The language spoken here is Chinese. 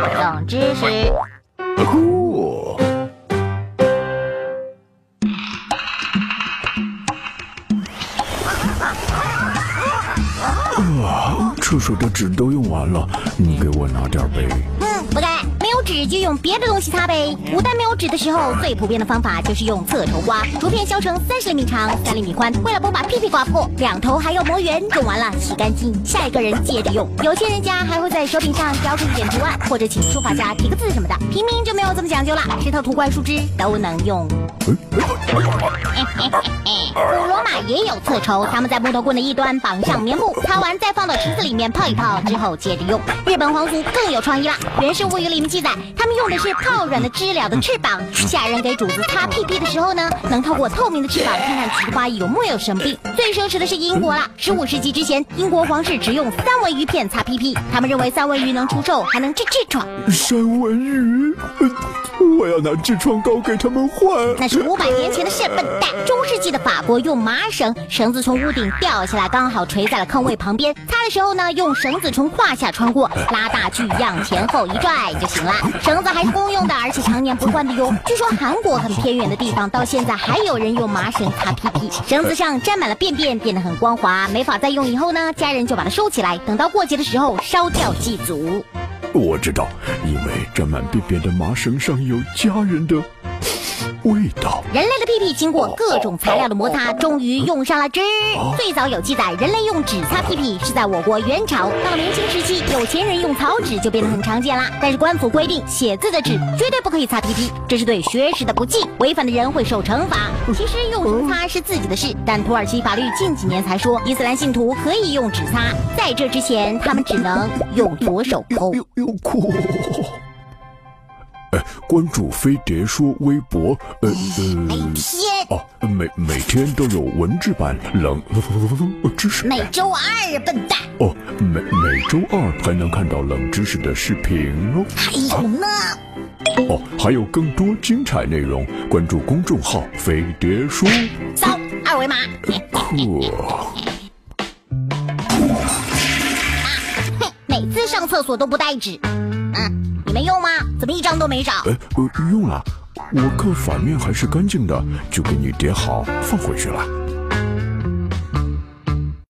冷知识。哦，啊，厕所的纸都用完了，你给我拿点呗。嗯，不该，没有纸就用别的东西擦呗。古代没有纸的时候，最普遍的方法就是用侧绸刮，竹片削成三十厘米长、三厘米宽，为了不把屁屁刮破，两头还要磨圆。用完了洗干净，下一个人接着用。有些人家还会在手柄上雕出一点图案，或者请书法家题个字什么的。平民就没有这么讲究了，石头、土块、树枝都能用。古罗马也有侧绸，他们在木头棍的一端绑上棉布，擦完再放到池子里面泡一泡，之后接着用。日本皇族更有创意了，《源氏物语》里面记载，他们用的是泡软的知了的翅膀。下人给主子擦屁屁的时候呢，能透过透明的翅膀看看菊花有没有生病。最奢侈的是英国啦，十五世纪之前，英国皇室只用三文鱼片擦屁屁，他们认为三文鱼能除臭，还能治痔疮。三文鱼，呃 我要拿痔疮膏给他们换。那是五百年前的事，笨蛋！的法国用麻绳，绳子从屋顶掉下来，刚好垂在了坑位旁边。擦的时候呢，用绳子从胯下穿过，拉大锯样前后一拽就行了。绳子还是公用的，而且常年不换的哟。据说韩国很偏远的地方，到现在还有人用麻绳擦屁屁，绳子上沾满了便便，变得很光滑，没法再用。以后呢，家人就把它收起来，等到过节的时候烧掉祭祖。我知道，因为沾满便便的麻绳上有家人的味道。人类的屁屁经过各种材料的摩擦，终于用上了纸。最早有记载，人类用纸擦屁屁是在我国元朝。到了明清时期，有钱人用草纸就变得很常见啦。但是官府规定，写字的纸绝对不可以擦屁屁，这是对学识的不敬，违反的人会受惩罚。其实用什么擦是自己的事，但土耳其法律近几年才说，伊斯兰信徒可以用纸擦，在这之前，他们只能用左手抠。关注飞碟说微博，呃每呃，天哦，每每天都有文字版冷 知识。每周二，笨蛋。哦，每每周二还能看到冷知识的视频哦。还有呢。哦，还有更多精彩内容，关注公众号“飞碟说扫二维码。课”。哼，每次上厕所都不带纸。嗯，你没用吗？怎么一张都没少？哎，呃，用了，我看反面还是干净的，就给你叠好放回去了。